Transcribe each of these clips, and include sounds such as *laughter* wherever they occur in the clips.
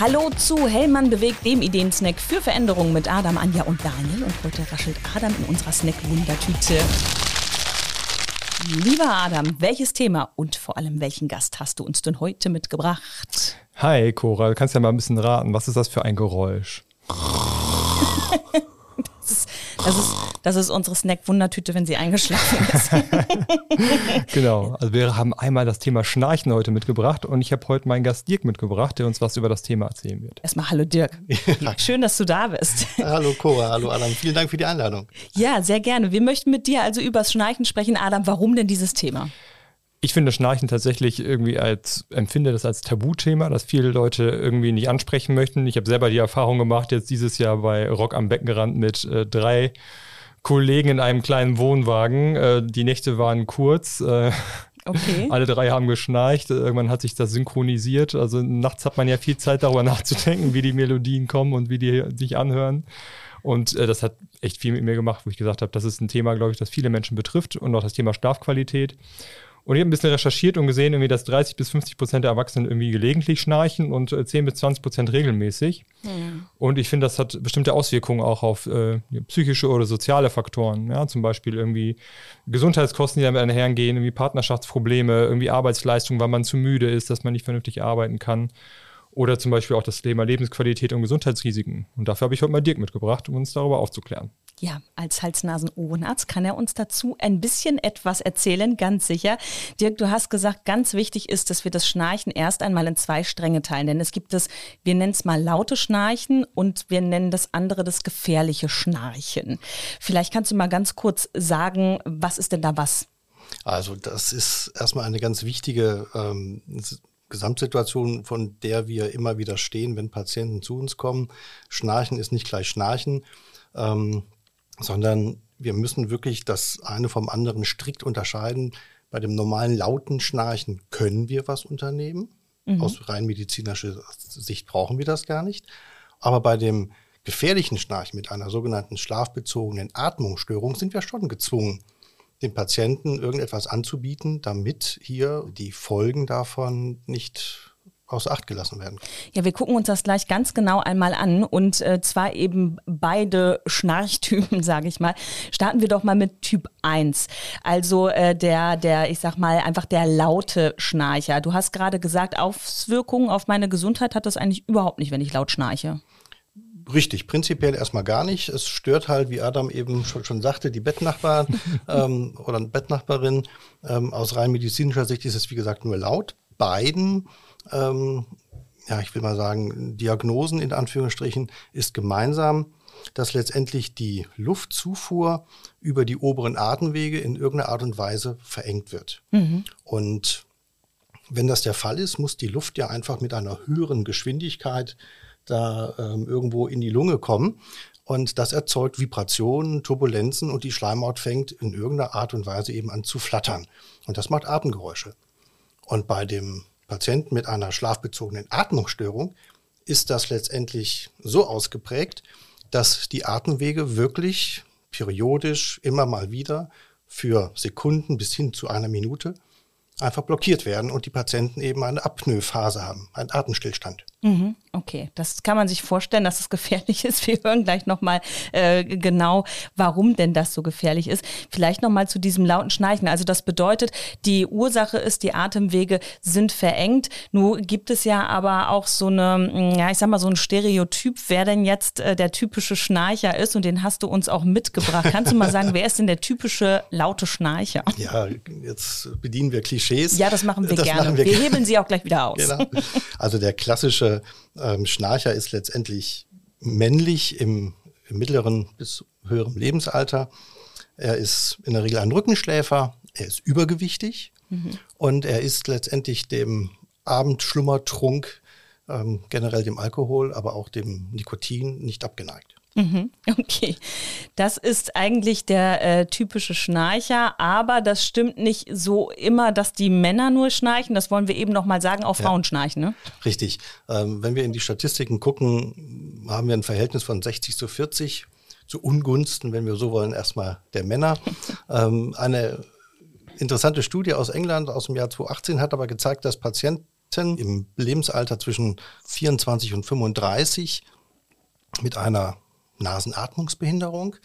Hallo zu Hellmann bewegt, dem Ideensnack für Veränderungen mit Adam, Anja und Daniel. Und heute raschelt Adam in unserer Snack-Wundertüte. Lieber Adam, welches Thema und vor allem welchen Gast hast du uns denn heute mitgebracht? Hi Cora, du kannst ja mal ein bisschen raten, was ist das für ein Geräusch? *laughs* Das ist, das ist, unsere Snack-Wundertüte, wenn sie eingeschlafen ist. *laughs* genau. Also wir haben einmal das Thema Schnarchen heute mitgebracht und ich habe heute meinen Gast Dirk mitgebracht, der uns was über das Thema erzählen wird. Erstmal hallo Dirk. *laughs* Schön, dass du da bist. hallo Cora, hallo Adam. Vielen Dank für die Einladung. Ja, sehr gerne. Wir möchten mit dir also über das Schnarchen sprechen. Adam, warum denn dieses Thema? Ich finde Schnarchen tatsächlich irgendwie als, empfinde das als Tabuthema, das viele Leute irgendwie nicht ansprechen möchten. Ich habe selber die Erfahrung gemacht, jetzt dieses Jahr bei Rock am Beckenrand mit äh, drei Kollegen in einem kleinen Wohnwagen. Äh, die Nächte waren kurz. Äh, okay. *laughs* Alle drei haben geschnarcht. Irgendwann hat sich das synchronisiert. Also nachts hat man ja viel Zeit darüber *laughs* nachzudenken, wie die Melodien kommen und wie die sich anhören. Und äh, das hat echt viel mit mir gemacht, wo ich gesagt habe, das ist ein Thema, glaube ich, das viele Menschen betrifft und auch das Thema Schlafqualität. Und ich habe ein bisschen recherchiert und gesehen, irgendwie, dass 30 bis 50 Prozent der Erwachsenen irgendwie gelegentlich schnarchen und 10 äh, bis 20 Prozent regelmäßig. Ja. Und ich finde, das hat bestimmte Auswirkungen auch auf äh, psychische oder soziale Faktoren. Ja? Zum Beispiel irgendwie Gesundheitskosten, die damit einhergehen, irgendwie Partnerschaftsprobleme, irgendwie Arbeitsleistung, weil man zu müde ist, dass man nicht vernünftig arbeiten kann. Oder zum Beispiel auch das Thema Lebensqualität und Gesundheitsrisiken. Und dafür habe ich heute mal Dirk mitgebracht, um uns darüber aufzuklären. Ja, als Hals-Nasen-Ohrenarzt kann er uns dazu ein bisschen etwas erzählen, ganz sicher. Dirk, du hast gesagt, ganz wichtig ist, dass wir das Schnarchen erst einmal in zwei Stränge teilen. Denn es gibt das, wir nennen es mal laute Schnarchen und wir nennen das andere das gefährliche Schnarchen. Vielleicht kannst du mal ganz kurz sagen, was ist denn da was? Also das ist erstmal eine ganz wichtige ähm, Gesamtsituation, von der wir immer wieder stehen, wenn Patienten zu uns kommen. Schnarchen ist nicht gleich Schnarchen. Ähm, sondern wir müssen wirklich das eine vom anderen strikt unterscheiden. Bei dem normalen lauten Schnarchen können wir was unternehmen. Mhm. Aus rein medizinischer Sicht brauchen wir das gar nicht. Aber bei dem gefährlichen Schnarchen mit einer sogenannten schlafbezogenen Atmungsstörung sind wir schon gezwungen, dem Patienten irgendetwas anzubieten, damit hier die Folgen davon nicht außer Acht gelassen werden. Ja, wir gucken uns das gleich ganz genau einmal an und äh, zwar eben beide Schnarchtypen, *laughs* sage ich mal. Starten wir doch mal mit Typ 1, also äh, der, der, ich sag mal, einfach der laute Schnarcher. Du hast gerade gesagt, Auswirkungen auf meine Gesundheit hat das eigentlich überhaupt nicht, wenn ich laut schnarche. Richtig, prinzipiell erstmal gar nicht. Es stört halt, wie Adam eben schon, schon sagte, die Bettnachbarn *laughs* ähm, oder Bettnachbarin. Ähm, aus rein medizinischer Sicht ist es, wie gesagt, nur laut. Beiden ähm, ja, ich will mal sagen, Diagnosen in Anführungsstrichen ist gemeinsam, dass letztendlich die Luftzufuhr über die oberen Atemwege in irgendeiner Art und Weise verengt wird. Mhm. Und wenn das der Fall ist, muss die Luft ja einfach mit einer höheren Geschwindigkeit da ähm, irgendwo in die Lunge kommen. Und das erzeugt Vibrationen, Turbulenzen und die Schleimhaut fängt in irgendeiner Art und Weise eben an zu flattern. Und das macht Atemgeräusche. Und bei dem Patienten mit einer schlafbezogenen Atmungsstörung ist das letztendlich so ausgeprägt, dass die Atemwege wirklich periodisch immer mal wieder für Sekunden bis hin zu einer Minute einfach blockiert werden und die Patienten eben eine Apnoe-Phase haben, einen Atemstillstand. Mhm, okay, das kann man sich vorstellen, dass es gefährlich *laughs* ist. Wir hören gleich nochmal äh, genau, warum denn das so gefährlich ist. Vielleicht nochmal zu diesem lauten Schnarchen. Also das bedeutet, die Ursache ist, die Atemwege sind verengt. Nun gibt es ja aber auch so eine, mm, ja, ich sag mal, so ein Stereotyp, wer denn jetzt äh, der typische Schnarcher ist und den hast du uns auch mitgebracht. Kannst du mal sagen, wer ist denn der typische laute Schnarcher? Ja, jetzt bedienen wir Klischees. Ja, das machen wir das gerne. Machen wir, wir hebeln sie auch gleich wieder aus. Genau. Also der klassische ähm, Schnarcher ist letztendlich männlich im, im mittleren bis höheren Lebensalter. Er ist in der Regel ein Rückenschläfer, er ist übergewichtig mhm. und er ist letztendlich dem Abendschlummertrunk, ähm, generell dem Alkohol, aber auch dem Nikotin nicht abgeneigt. Mhm, okay, das ist eigentlich der äh, typische Schnarcher, aber das stimmt nicht so immer, dass die Männer nur schnarchen. Das wollen wir eben nochmal sagen, auch Frauen ja, schnarchen. Ne? Richtig. Ähm, wenn wir in die Statistiken gucken, haben wir ein Verhältnis von 60 zu 40 zu Ungunsten, wenn wir so wollen, erstmal der Männer. *laughs* ähm, eine interessante Studie aus England aus dem Jahr 2018 hat aber gezeigt, dass Patienten im Lebensalter zwischen 24 und 35 mit einer Nasenatmungsbehinderung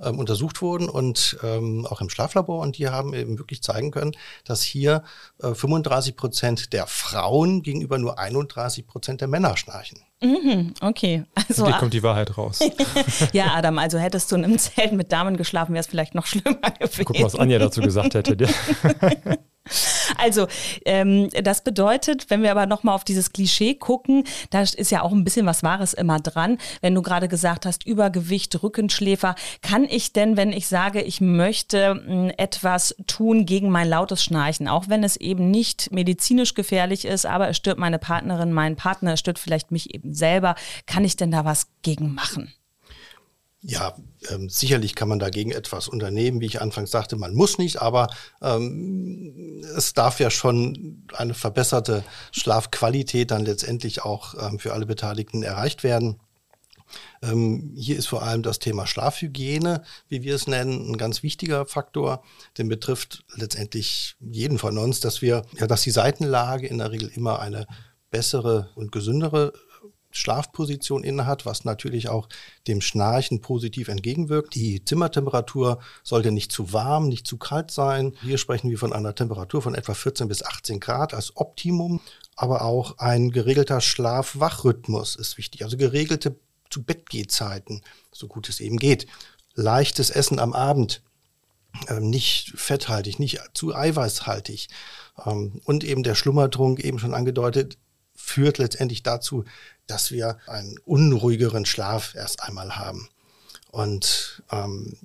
ähm, untersucht wurden und ähm, auch im Schlaflabor und die haben eben wirklich zeigen können, dass hier äh, 35 Prozent der Frauen gegenüber nur 31 Prozent der Männer schnarchen. Mhm, okay. Also, hier kommt die Wahrheit raus. *laughs* ja, Adam, also hättest du in einem Zelt mit Damen geschlafen, wäre es vielleicht noch schlimmer gewesen. Guck mal, was Anja dazu gesagt hätte. *laughs* *laughs* Also, ähm, das bedeutet, wenn wir aber nochmal auf dieses Klischee gucken, da ist ja auch ein bisschen was Wahres immer dran. Wenn du gerade gesagt hast, Übergewicht, Rückenschläfer, kann ich denn, wenn ich sage, ich möchte hm, etwas tun gegen mein lautes Schnarchen, auch wenn es eben nicht medizinisch gefährlich ist, aber es stört meine Partnerin, meinen Partner, es stört vielleicht mich eben selber, kann ich denn da was gegen machen? Ja, ähm, sicherlich kann man dagegen etwas unternehmen. Wie ich anfangs sagte, man muss nicht, aber ähm, es darf ja schon eine verbesserte Schlafqualität dann letztendlich auch ähm, für alle Beteiligten erreicht werden. Ähm, hier ist vor allem das Thema Schlafhygiene, wie wir es nennen, ein ganz wichtiger Faktor. Den betrifft letztendlich jeden von uns, dass wir, ja, dass die Seitenlage in der Regel immer eine bessere und gesündere Schlafposition innehat, was natürlich auch dem Schnarchen positiv entgegenwirkt. Die Zimmertemperatur sollte nicht zu warm, nicht zu kalt sein. Hier sprechen wir von einer Temperatur von etwa 14 bis 18 Grad als Optimum. Aber auch ein geregelter Schlaf-Wach-Rhythmus ist wichtig. Also geregelte zu Bett Zeiten, so gut es eben geht. Leichtes Essen am Abend, ähm, nicht fetthaltig, nicht zu eiweißhaltig. Ähm, und eben der Schlummertrunk, eben schon angedeutet, führt letztendlich dazu, dass wir einen unruhigeren Schlaf erst einmal haben. Und ähm,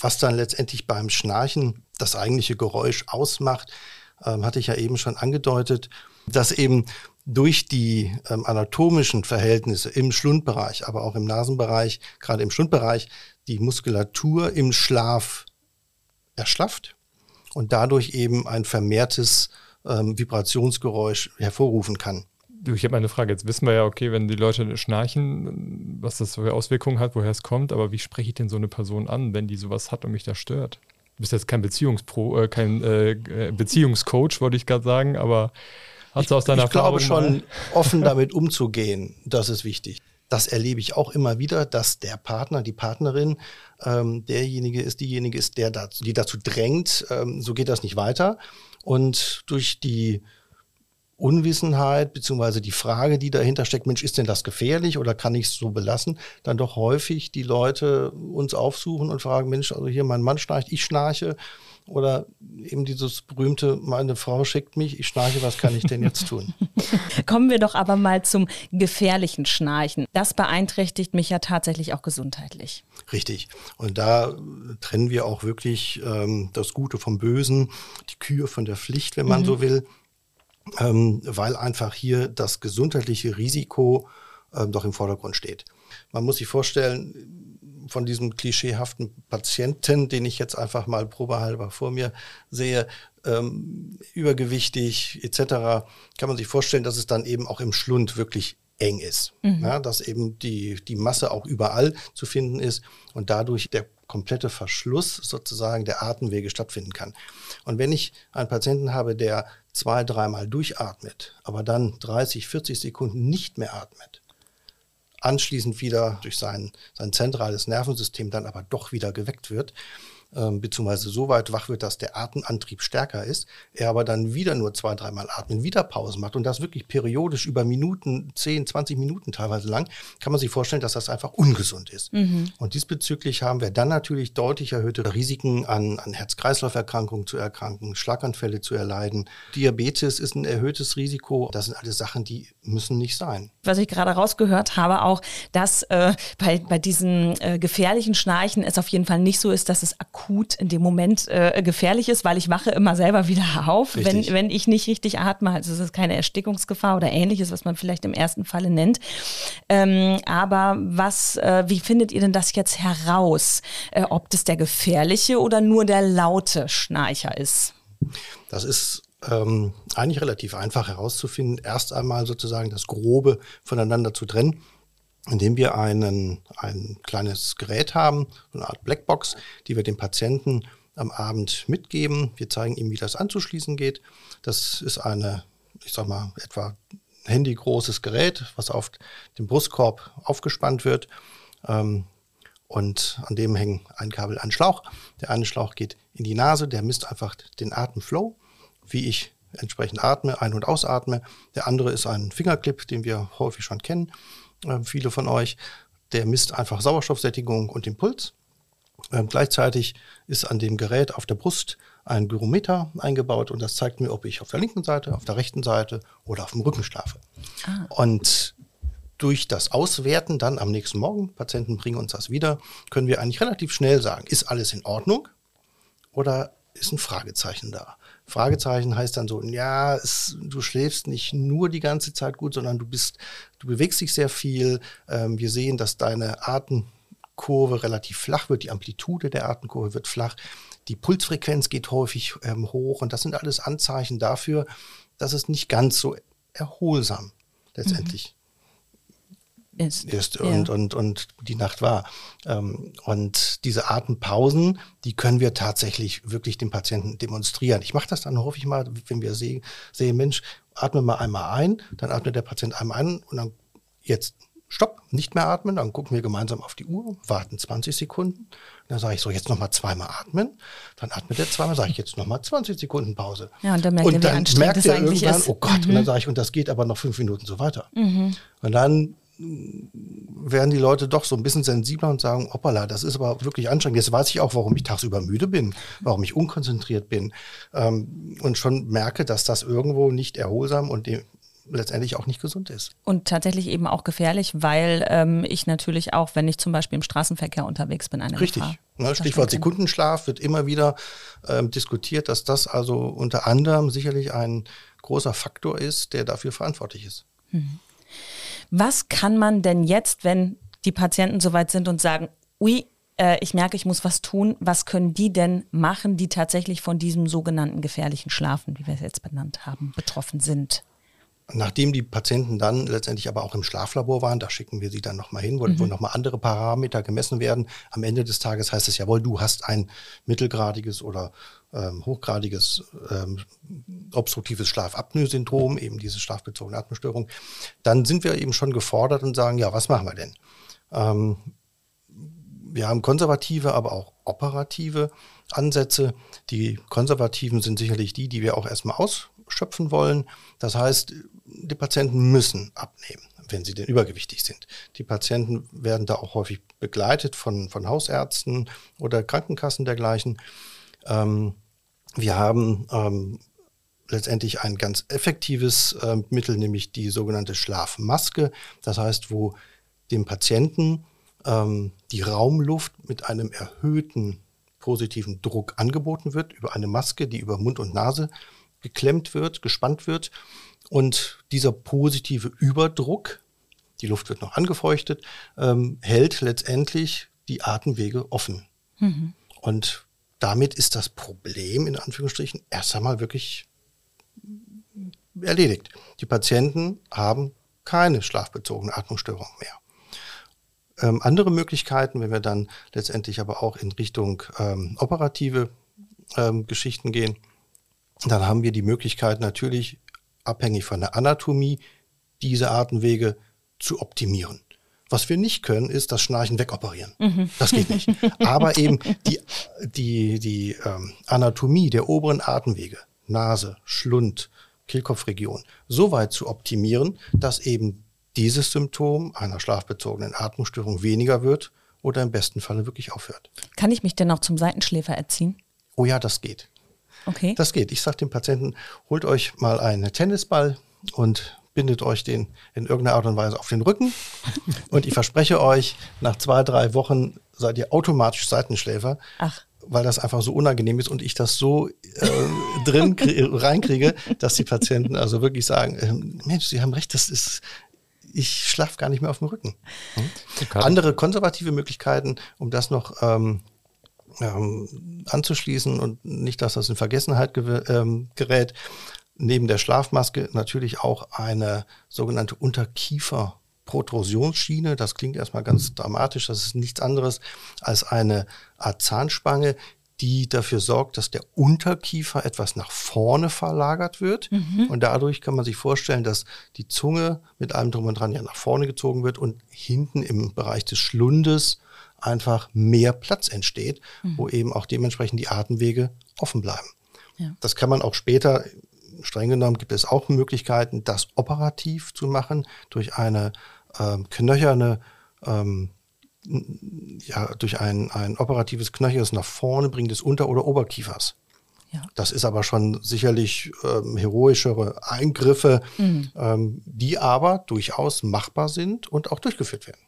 was dann letztendlich beim Schnarchen das eigentliche Geräusch ausmacht, ähm, hatte ich ja eben schon angedeutet, dass eben durch die ähm, anatomischen Verhältnisse im Schlundbereich, aber auch im Nasenbereich, gerade im Schlundbereich, die Muskulatur im Schlaf erschlafft und dadurch eben ein vermehrtes ähm, Vibrationsgeräusch hervorrufen kann. Du, ich habe eine Frage. Jetzt wissen wir ja, okay, wenn die Leute schnarchen, was das für Auswirkungen hat, woher es kommt, aber wie spreche ich denn so eine Person an, wenn die sowas hat und mich da stört? Du bist jetzt kein Beziehungspro, äh, kein äh, Beziehungscoach, wollte ich gerade sagen, aber hast du aus deiner ich Erfahrung. Ich glaube schon, *laughs* offen *laughs* damit umzugehen, das ist wichtig. Das erlebe ich auch immer wieder, dass der Partner, die Partnerin, ähm, derjenige ist, diejenige ist, der dazu, die dazu drängt, ähm, so geht das nicht weiter. Und durch die Unwissenheit beziehungsweise die Frage, die dahinter steckt, Mensch, ist denn das gefährlich oder kann ich es so belassen, dann doch häufig die Leute uns aufsuchen und fragen, Mensch, also hier mein Mann schnarcht, ich schnarche oder eben dieses berühmte, meine Frau schickt mich, ich schnarche, was kann ich denn jetzt tun? *laughs* Kommen wir doch aber mal zum gefährlichen Schnarchen. Das beeinträchtigt mich ja tatsächlich auch gesundheitlich. Richtig. Und da trennen wir auch wirklich ähm, das Gute vom Bösen, die Kühe von der Pflicht, wenn man mhm. so will ähm, weil einfach hier das gesundheitliche Risiko ähm, doch im Vordergrund steht. Man muss sich vorstellen, von diesem klischeehaften Patienten, den ich jetzt einfach mal probehalber vor mir sehe, ähm, übergewichtig etc., kann man sich vorstellen, dass es dann eben auch im Schlund wirklich eng ist. Mhm. Ja, dass eben die, die Masse auch überall zu finden ist und dadurch der komplette Verschluss sozusagen der Atemwege stattfinden kann. Und wenn ich einen Patienten habe, der zwei, dreimal durchatmet, aber dann 30, 40 Sekunden nicht mehr atmet, anschließend wieder durch sein, sein zentrales Nervensystem dann aber doch wieder geweckt wird, ähm, beziehungsweise so weit wach wird, dass der Atemantrieb stärker ist, er aber dann wieder nur zwei, dreimal atmen, wieder Pausen macht und das wirklich periodisch über Minuten, 10, 20 Minuten teilweise lang, kann man sich vorstellen, dass das einfach ungesund ist. Mhm. Und diesbezüglich haben wir dann natürlich deutlich erhöhte Risiken an, an Herz-Kreislauf-Erkrankungen zu erkranken, Schlaganfälle zu erleiden. Diabetes ist ein erhöhtes Risiko. Das sind alles Sachen, die müssen nicht sein. Was ich gerade rausgehört habe, auch, dass äh, bei, bei diesen äh, gefährlichen Schnarchen es auf jeden Fall nicht so ist, dass es akut akut in dem Moment äh, gefährlich ist, weil ich wache immer selber wieder auf, wenn, wenn ich nicht richtig atme. Also es ist keine Erstickungsgefahr oder ähnliches, was man vielleicht im ersten Falle nennt. Ähm, aber was, äh, wie findet ihr denn das jetzt heraus, äh, ob das der gefährliche oder nur der laute Schnarcher ist? Das ist ähm, eigentlich relativ einfach herauszufinden. Erst einmal sozusagen das Grobe voneinander zu trennen indem wir einen, ein kleines Gerät haben, eine Art Blackbox, die wir dem Patienten am Abend mitgeben. Wir zeigen ihm, wie das anzuschließen geht. Das ist eine ich sag mal, etwa handygroßes Gerät, was auf dem Brustkorb aufgespannt wird. Ähm, und an dem hängen ein Kabel, ein Schlauch. Der eine Schlauch geht in die Nase, der misst einfach den Atemflow, wie ich entsprechend atme, ein- und ausatme. Der andere ist ein Fingerclip, den wir häufig schon kennen, äh, viele von euch. Der misst einfach Sauerstoffsättigung und den Puls. Ähm, gleichzeitig ist an dem Gerät auf der Brust ein Gyrometer eingebaut und das zeigt mir, ob ich auf der linken Seite, auf der rechten Seite oder auf dem Rücken schlafe. Ah. Und durch das Auswerten dann am nächsten Morgen, Patienten bringen uns das wieder, können wir eigentlich relativ schnell sagen, ist alles in Ordnung oder ist ein Fragezeichen da. Fragezeichen heißt dann so, ja, es, du schläfst nicht nur die ganze Zeit gut, sondern du bist, du bewegst dich sehr viel. Ähm, wir sehen, dass deine Atemkurve relativ flach wird, die Amplitude der Atemkurve wird flach, die Pulsfrequenz geht häufig ähm, hoch und das sind alles Anzeichen dafür, dass es nicht ganz so erholsam letztendlich ist, ist und, ja. und, und die Nacht war. Ähm, und diese Atempausen, die können wir tatsächlich wirklich dem Patienten demonstrieren. Ich mache das dann häufig mal, wenn wir sehen, sehen, Mensch, atme mal einmal ein, dann atmet der Patient einmal ein und dann jetzt Stopp, nicht mehr atmen, dann gucken wir gemeinsam auf die Uhr, warten 20 Sekunden. Dann sage ich so, jetzt nochmal zweimal atmen. Dann atmet er zweimal, sage ich jetzt nochmal 20 Sekunden Pause. Ja, und dann merkt, und er, wie merkt er irgendwann, ist. oh Gott, mhm. und dann mhm. sage ich, und das geht aber noch fünf Minuten so weiter. Mhm. Und dann werden die Leute doch so ein bisschen sensibler und sagen, hoppala, das ist aber wirklich anstrengend. Jetzt weiß ich auch, warum ich tagsüber müde bin, warum ich unkonzentriert bin ähm, und schon merke, dass das irgendwo nicht erholsam und letztendlich auch nicht gesund ist. Und tatsächlich eben auch gefährlich, weil ähm, ich natürlich auch, wenn ich zum Beispiel im Straßenverkehr unterwegs bin, eine Richtig. Gefahr. Ne, Stichwort Sekundenschlaf wird immer wieder ähm, diskutiert, dass das also unter anderem sicherlich ein großer Faktor ist, der dafür verantwortlich ist. Mhm. Was kann man denn jetzt, wenn die Patienten soweit sind und sagen, ui, äh, ich merke, ich muss was tun, was können die denn machen, die tatsächlich von diesem sogenannten gefährlichen Schlafen, wie wir es jetzt benannt haben, betroffen sind? Nachdem die Patienten dann letztendlich aber auch im Schlaflabor waren, da schicken wir sie dann nochmal hin, wo, mhm. wo nochmal andere Parameter gemessen werden. Am Ende des Tages heißt es jawohl, du hast ein mittelgradiges oder ähm, hochgradiges ähm, obstruktives Schlafapnoe-Syndrom, eben diese schlafbezogene Atemstörung. Dann sind wir eben schon gefordert und sagen, ja, was machen wir denn? Ähm, wir haben konservative, aber auch operative Ansätze. Die konservativen sind sicherlich die, die wir auch erstmal ausschöpfen wollen. Das heißt, die Patienten müssen abnehmen, wenn sie denn übergewichtig sind. Die Patienten werden da auch häufig begleitet von, von Hausärzten oder Krankenkassen dergleichen. Ähm, wir haben ähm, letztendlich ein ganz effektives äh, Mittel, nämlich die sogenannte Schlafmaske. Das heißt, wo dem Patienten ähm, die Raumluft mit einem erhöhten positiven Druck angeboten wird über eine Maske, die über Mund und Nase geklemmt wird, gespannt wird. Und dieser positive Überdruck, die Luft wird noch angefeuchtet, ähm, hält letztendlich die Atemwege offen. Mhm. Und damit ist das Problem in Anführungsstrichen erst einmal wirklich erledigt. Die Patienten haben keine schlafbezogene Atmungsstörung mehr. Ähm, andere Möglichkeiten, wenn wir dann letztendlich aber auch in Richtung ähm, operative ähm, Geschichten gehen, dann haben wir die Möglichkeit natürlich abhängig von der Anatomie diese Atemwege zu optimieren. Was wir nicht können, ist das Schnarchen wegoperieren. Mhm. Das geht nicht. *laughs* Aber eben die, die, die ähm, Anatomie der oberen Atemwege, Nase, Schlund, Kehlkopfregion, so weit zu optimieren, dass eben dieses Symptom einer schlafbezogenen Atmungsstörung weniger wird oder im besten Falle wirklich aufhört. Kann ich mich denn auch zum Seitenschläfer erziehen? Oh ja, das geht. Okay. Das geht. Ich sage dem Patienten, holt euch mal einen Tennisball und bindet euch den in irgendeiner Art und Weise auf den Rücken. Und ich verspreche euch, nach zwei, drei Wochen seid ihr automatisch Seitenschläfer. Ach weil das einfach so unangenehm ist und ich das so äh, drin reinkriege, dass die Patienten also wirklich sagen, äh, Mensch, Sie haben recht, das ist, ich schlafe gar nicht mehr auf dem Rücken. Hm? Andere konservative Möglichkeiten, um das noch ähm, ähm, anzuschließen und nicht, dass das in Vergessenheit ähm, gerät, neben der Schlafmaske natürlich auch eine sogenannte Unterkiefer-Protrusionsschiene. Das klingt erstmal ganz dramatisch. Das ist nichts anderes als eine Art Zahnspange, die dafür sorgt, dass der Unterkiefer etwas nach vorne verlagert wird. Mhm. Und dadurch kann man sich vorstellen, dass die Zunge mit allem drum und dran ja nach vorne gezogen wird und hinten im Bereich des Schlundes einfach mehr Platz entsteht, mhm. wo eben auch dementsprechend die Atemwege offen bleiben. Ja. Das kann man auch später, streng genommen gibt es auch Möglichkeiten, das operativ zu machen durch eine ähm, knöcherne ähm, ja, durch ein, ein operatives knöchernes nach vorne bringen des Unter- oder Oberkiefers. Ja. Das ist aber schon sicherlich ähm, heroischere Eingriffe, mhm. ähm, die aber durchaus machbar sind und auch durchgeführt werden.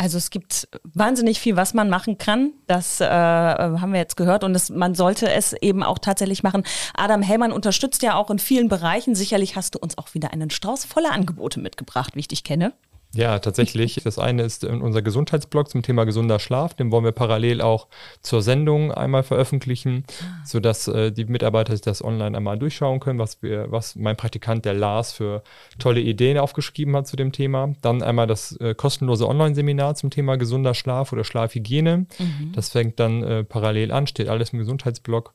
Also es gibt wahnsinnig viel, was man machen kann. Das äh, haben wir jetzt gehört und es, man sollte es eben auch tatsächlich machen. Adam Hellmann unterstützt ja auch in vielen Bereichen. Sicherlich hast du uns auch wieder einen Strauß voller Angebote mitgebracht, wie ich dich kenne. Ja, tatsächlich. *laughs* Das eine ist unser Gesundheitsblog zum Thema gesunder Schlaf. Den wollen wir parallel auch zur Sendung einmal veröffentlichen, ah. sodass äh, die Mitarbeiter sich das online einmal durchschauen können, was wir, was mein Praktikant, der Lars, für tolle Ideen aufgeschrieben hat zu dem Thema. Dann einmal das äh, kostenlose Online-Seminar zum Thema gesunder Schlaf oder Schlafhygiene. Mhm. Das fängt dann äh, parallel an, steht alles im Gesundheitsblog.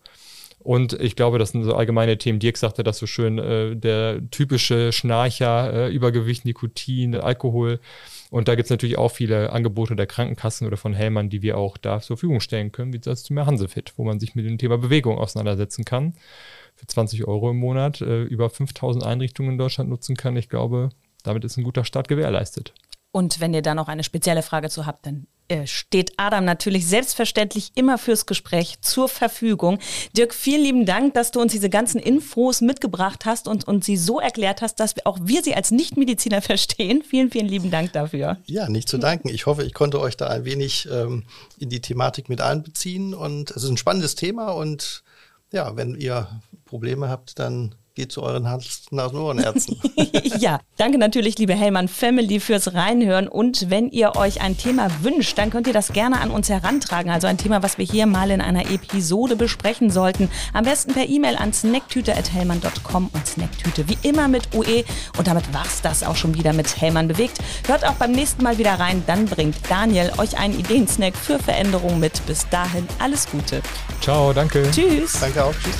Und ich glaube, das sind so allgemeine Themen. Dirk sagte das so schön, äh, der typische Schnarcher, äh, Übergewicht, Nikotin, Alkohol. Und da gibt es natürlich auch viele Angebote der Krankenkassen oder von Hellmann, die wir auch da zur Verfügung stellen können, wie das zum Hansefit, wo man sich mit dem Thema Bewegung auseinandersetzen kann. Für 20 Euro im Monat äh, über 5000 Einrichtungen in Deutschland nutzen kann. Ich glaube, damit ist ein guter Start gewährleistet. Und wenn ihr da noch eine spezielle Frage zu habt, dann steht Adam natürlich selbstverständlich immer fürs Gespräch zur Verfügung. Dirk, vielen lieben Dank, dass du uns diese ganzen Infos mitgebracht hast und, und sie so erklärt hast, dass wir, auch wir sie als Nichtmediziner *laughs* verstehen. Vielen, vielen lieben Dank dafür. Ja, nicht zu danken. Ich hoffe, ich konnte euch da ein wenig ähm, in die Thematik mit einbeziehen. Und es ist ein spannendes Thema. Und ja, wenn ihr Probleme habt, dann geht zu euren Hals-Nasen-Ohrenärzten. *laughs* ja, danke natürlich, liebe Hellmann Family, fürs Reinhören. Und wenn ihr euch ein Thema wünscht, dann könnt ihr das gerne an uns herantragen. Also ein Thema, was wir hier mal in einer Episode besprechen sollten. Am besten per E-Mail an snacktüte.hellmann.com und Snacktüte wie immer mit UE. Und damit war's das auch schon wieder mit Hellmann bewegt. Hört auch beim nächsten Mal wieder rein. Dann bringt Daniel euch einen Ideensnack für Veränderungen mit. Bis dahin alles Gute. Ciao, danke. Tschüss. Danke auch. Tschüss.